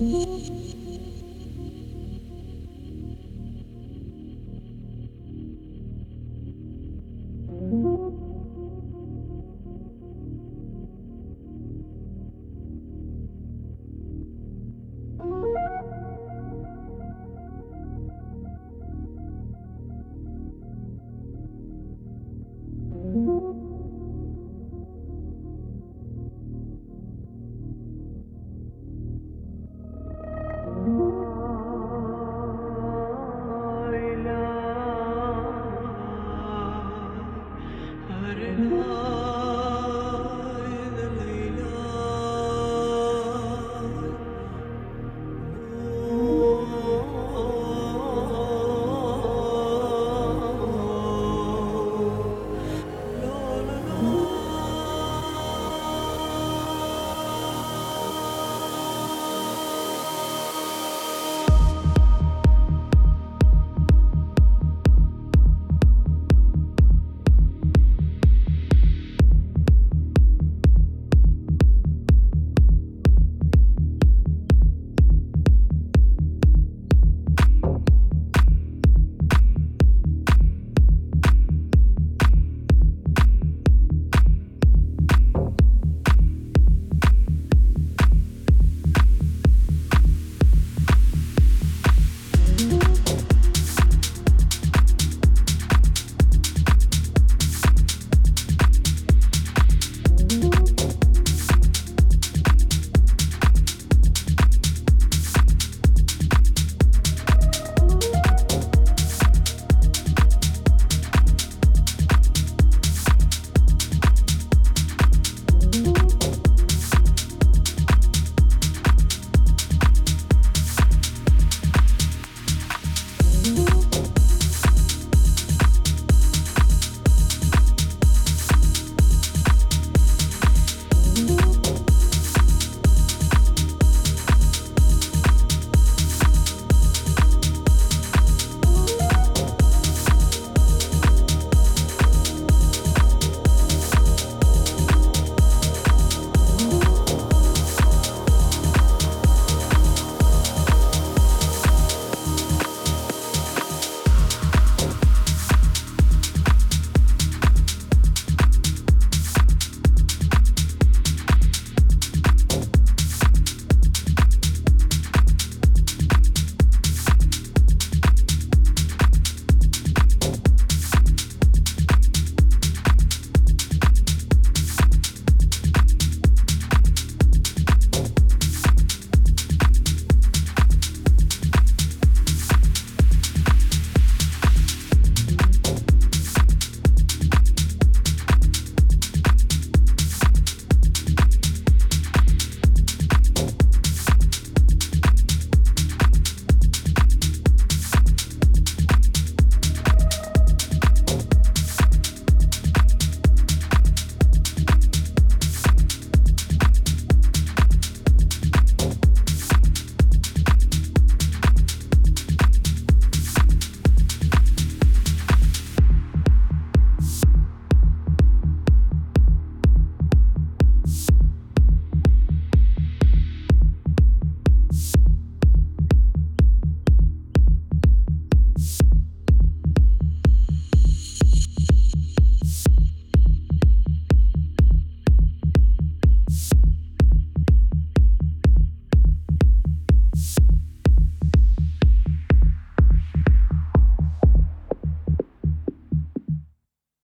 Mm-hmm.